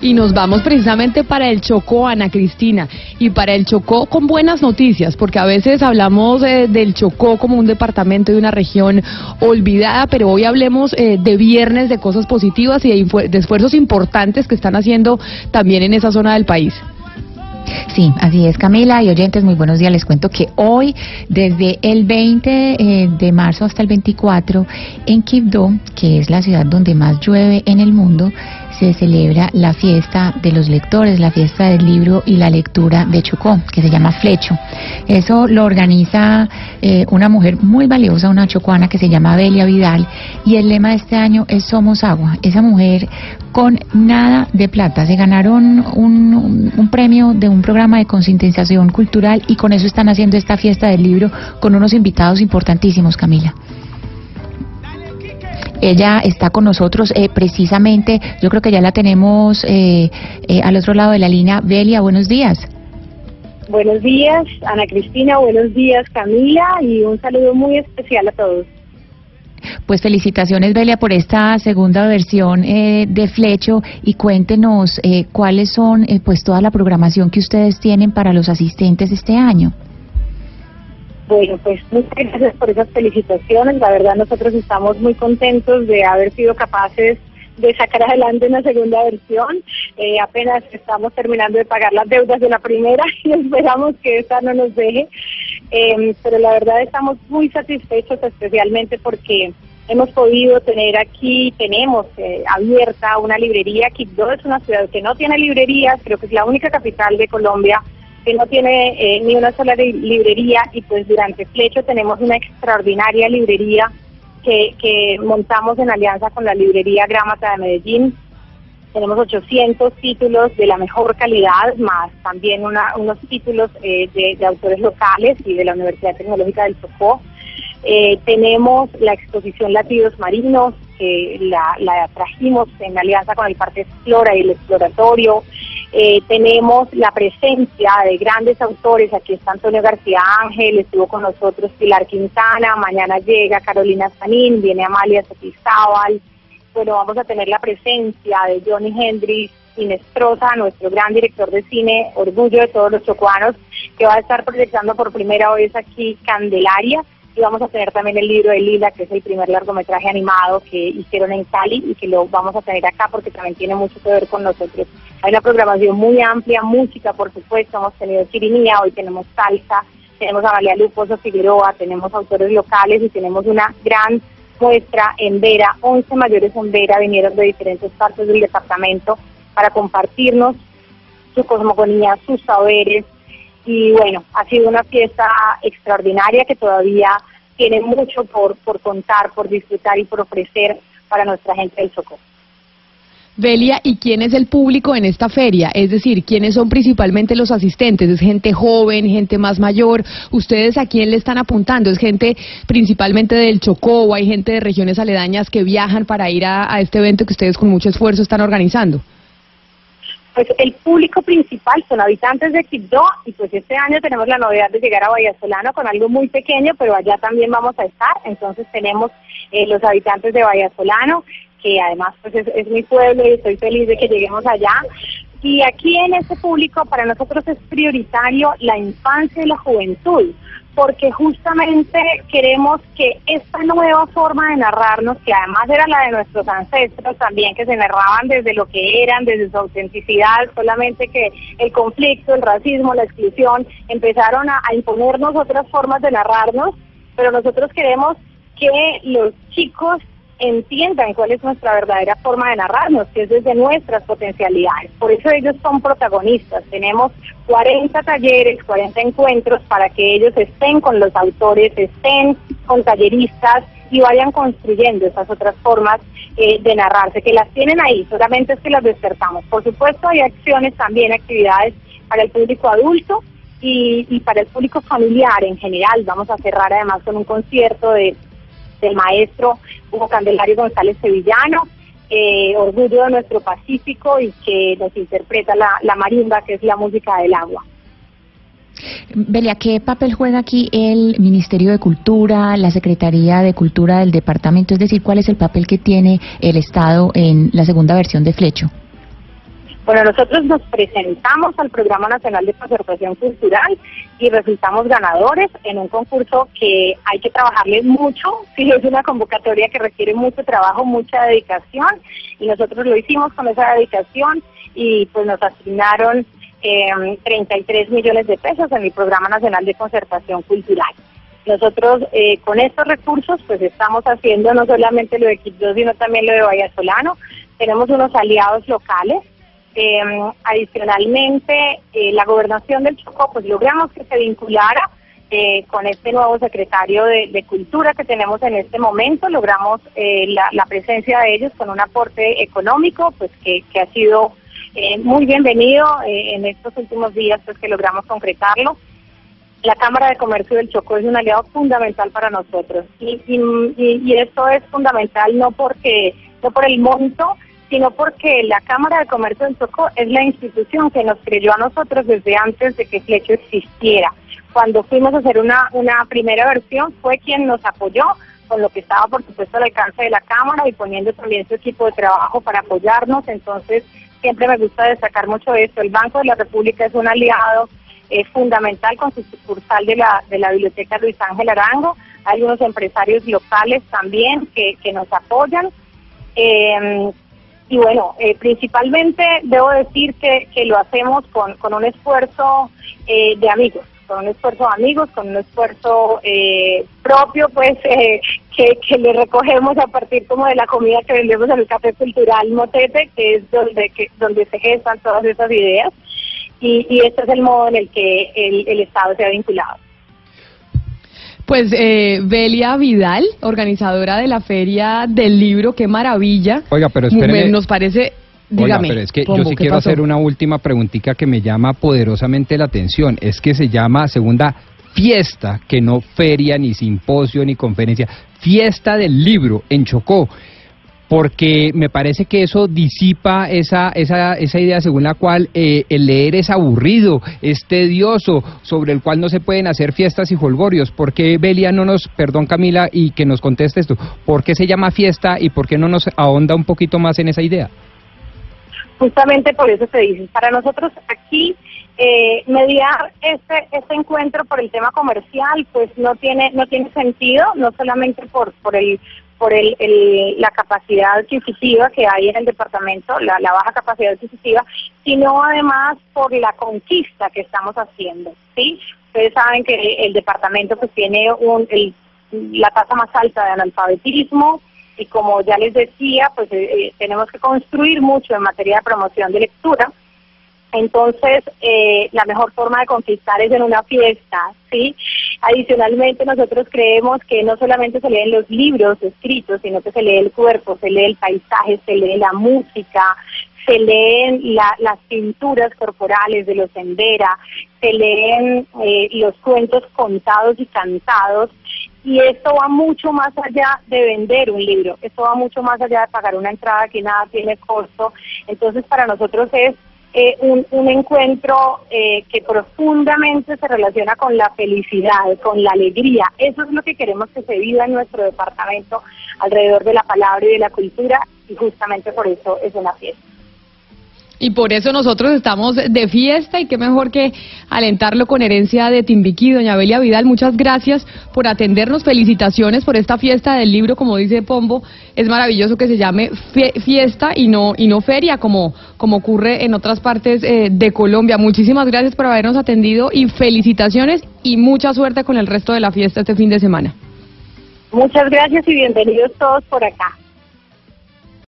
Y nos vamos precisamente para el Chocó, Ana Cristina, y para el Chocó con buenas noticias, porque a veces hablamos eh, del Chocó como un departamento de una región olvidada, pero hoy hablemos eh, de viernes, de cosas positivas y de esfuerzos importantes que están haciendo también en esa zona del país. Sí, así es Camila y oyentes, muy buenos días. Les cuento que hoy, desde el 20 eh, de marzo hasta el 24, en Quibdó, que es la ciudad donde más llueve en el mundo, se celebra la fiesta de los lectores, la fiesta del libro y la lectura de Chocó, que se llama Flecho. Eso lo organiza eh, una mujer muy valiosa, una chocuana que se llama Belia Vidal, y el lema de este año es Somos Agua. Esa mujer con nada de plata, se ganaron un, un premio de un programa de concientización cultural y con eso están haciendo esta fiesta del libro con unos invitados importantísimos, Camila. Ella está con nosotros eh, precisamente, yo creo que ya la tenemos eh, eh, al otro lado de la línea. Belia, buenos días. Buenos días, Ana Cristina, buenos días, Camila, y un saludo muy especial a todos. Pues felicitaciones, Belia, por esta segunda versión de Flecho y cuéntenos cuáles son pues toda la programación que ustedes tienen para los asistentes este año. Bueno, pues muchas gracias por esas felicitaciones. La verdad nosotros estamos muy contentos de haber sido capaces de sacar adelante una segunda versión. Eh, apenas estamos terminando de pagar las deudas de la primera y esperamos que esta no nos deje. Em, pero la verdad estamos muy satisfechos, especialmente porque hemos podido tener aquí, tenemos eh, abierta una librería. Quibdó es una ciudad que no tiene librerías, creo que es la única capital de Colombia que no tiene eh, ni una sola librería y pues durante Flecho tenemos una extraordinaria librería que, montamos en alianza con la librería Grámata de Medellín. Tenemos 800 títulos de la mejor calidad, más también unos títulos eh, de, autores locales y de la Universidad Tecnológica del Chocó. Eh, tenemos la exposición Latidos Marinos, que la, la trajimos en alianza con el Parque Explora y el Exploratorio. Eh, tenemos la presencia de grandes autores, aquí está Antonio García Ángel, estuvo con nosotros Pilar Quintana, mañana llega Carolina Sanín, viene Amalia Sotizábal, bueno, vamos a tener la presencia de Johnny Hendrix, Inestrosa, nuestro gran director de cine, orgullo de todos los chocuanos, que va a estar proyectando por primera vez aquí Candelaria, y vamos a tener también el libro de Lila, que es el primer largometraje animado que hicieron en Cali y que lo vamos a tener acá porque también tiene mucho que ver con nosotros. Hay una programación muy amplia, música, por supuesto, hemos tenido chirimía, hoy tenemos salsa, tenemos a María Luposo Figueroa, tenemos autores locales y tenemos una gran muestra en Vera, 11 mayores en Vera vinieron de diferentes partes del departamento para compartirnos su cosmogonía, sus saberes, y bueno, ha sido una fiesta extraordinaria que todavía tiene mucho por, por contar, por disfrutar y por ofrecer para nuestra gente del Socorro. Belia, ¿y quién es el público en esta feria? Es decir, ¿quiénes son principalmente los asistentes? ¿Es gente joven, gente más mayor? ¿Ustedes a quién le están apuntando? ¿Es gente principalmente del Chocó o hay gente de regiones aledañas que viajan para ir a este evento que ustedes con mucho esfuerzo están organizando? Pues el público principal son habitantes de Quibdó y pues este año tenemos la novedad de llegar a Vallasolano con algo muy pequeño, pero allá también vamos a estar. Entonces tenemos eh, los habitantes de Vallasolano, que además pues es, es mi pueblo y estoy feliz de que lleguemos allá. Y aquí en este público para nosotros es prioritario la infancia y la juventud porque justamente queremos que esta nueva forma de narrarnos, que además era la de nuestros ancestros también, que se narraban desde lo que eran, desde su autenticidad, solamente que el conflicto, el racismo, la exclusión, empezaron a, a imponernos otras formas de narrarnos, pero nosotros queremos que los chicos entiendan cuál es nuestra verdadera forma de narrarnos, que es desde nuestras potencialidades. Por eso ellos son protagonistas. Tenemos 40 talleres, 40 encuentros para que ellos estén con los autores, estén con talleristas y vayan construyendo esas otras formas eh, de narrarse, que las tienen ahí, solamente es que las despertamos. Por supuesto hay acciones también, actividades para el público adulto y, y para el público familiar en general. Vamos a cerrar además con un concierto de del maestro Hugo Candelario González Sevillano, eh, orgullo de nuestro Pacífico y que nos interpreta la, la marimba, que es la música del agua. Belia, ¿qué papel juega aquí el Ministerio de Cultura, la Secretaría de Cultura del departamento? Es decir, ¿cuál es el papel que tiene el Estado en la segunda versión de Flecho? Bueno, nosotros nos presentamos al Programa Nacional de Conservación Cultural y resultamos ganadores en un concurso que hay que trabajarle mucho, sí es una convocatoria que requiere mucho trabajo, mucha dedicación y nosotros lo hicimos con esa dedicación y pues nos asignaron eh, 33 millones de pesos en el Programa Nacional de Conservación Cultural. Nosotros eh, con estos recursos pues estamos haciendo no solamente lo de Quibdó, sino también lo de Vallasolano. Tenemos unos aliados locales eh, adicionalmente, eh, la gobernación del Chocó, pues logramos que se vinculara eh, con este nuevo secretario de, Cultura que tenemos en este momento, logramos eh, la, presencia de ellos con un aporte económico, pues que, que ha sido muy bienvenido en estos últimos días, pues que logramos concretarlo. La Cámara de Comercio del Chocó es un aliado fundamental para nosotros y, y, y esto es fundamental no porque no por el monto, sino porque la Cámara de Comercio del Chocó es la institución que nos creyó a nosotros desde antes de que Flecho existiera. Cuando fuimos a hacer una, una primera versión fue quien nos apoyó con lo que estaba por supuesto al alcance de la Cámara y poniendo también su equipo de trabajo para apoyarnos. Entonces siempre me gusta destacar mucho esto. El Banco de la República es un aliado eh, fundamental con su sucursal de la, de la Biblioteca Luis Ángel Arango. Hay algunos empresarios locales también que, que nos apoyan. Eh, y bueno, eh, principalmente debo decir que, lo hacemos con, con un esfuerzo eh, de amigos, con un esfuerzo de amigos, con un esfuerzo eh, propio, pues, que, que le recogemos a partir como de la comida que vendemos en el Café Cultural Motete, que es donde, que, donde se gestan todas esas ideas. Y, y este es el modo en el que el, el Estado se ha vinculado. Pues eh, Belia Vidal, organizadora de la Feria del Libro, qué maravilla. Oiga, pero espéreme. Nos parece... Dígame, pero es que yo sí quiero hacer una última preguntita que me llama poderosamente la atención. Es que se llama segunda fiesta, que no feria, ni simposio, ni conferencia. Fiesta del libro en Chocó porque me parece que eso disipa esa, esa, esa idea según la cual eh, el leer es aburrido, es tedioso, sobre el cual no se pueden hacer fiestas y holgorios. ¿Por qué Belia no nos, perdón Camila, y que nos conteste esto, por qué se llama fiesta y por qué no nos ahonda un poquito más en esa idea? Justamente por eso se dice, para nosotros aquí eh, mediar este, este encuentro por el tema comercial pues no tiene no tiene sentido no solamente por por el por el, la capacidad adquisitiva que hay en el departamento, la, baja capacidad adquisitiva, sino además por la conquista que estamos haciendo. ¿sí? Ustedes saben que el departamento pues tiene un, la tasa más alta de analfabetismo y como ya les decía, pues eh, eh, tenemos que construir mucho en materia de promoción de lectura entonces, eh, la mejor forma de conquistar es en una fiesta, ¿sí? Adicionalmente, nosotros creemos que no solamente se leen los libros escritos, sino que se lee el cuerpo, se lee el paisaje, se lee la música, se leen las pinturas corporales de los Sendera, se leen eh, los cuentos contados y cantados, y esto va mucho más allá de vender un libro, esto va mucho más allá de pagar una entrada que nada tiene costo, entonces para nosotros es eh, un, un, encuentro eh, que profundamente se relaciona con la felicidad, con la alegría. Eso es lo que queremos que se viva en nuestro departamento alrededor de la palabra y de la cultura y justamente por eso es una fiesta. Y por eso nosotros estamos de fiesta y qué mejor que alentarlo con herencia de Timbiquí. Doña Belia Vidal, muchas gracias por atendernos. Felicitaciones por esta fiesta del libro, como dice Pombo. Es maravilloso que se llame fiesta y no, y no feria, como, como ocurre en otras partes eh, de Colombia. Muchísimas gracias por habernos atendido y felicitaciones y mucha suerte con el resto de la fiesta este fin de semana. Muchas gracias y bienvenidos todos por acá.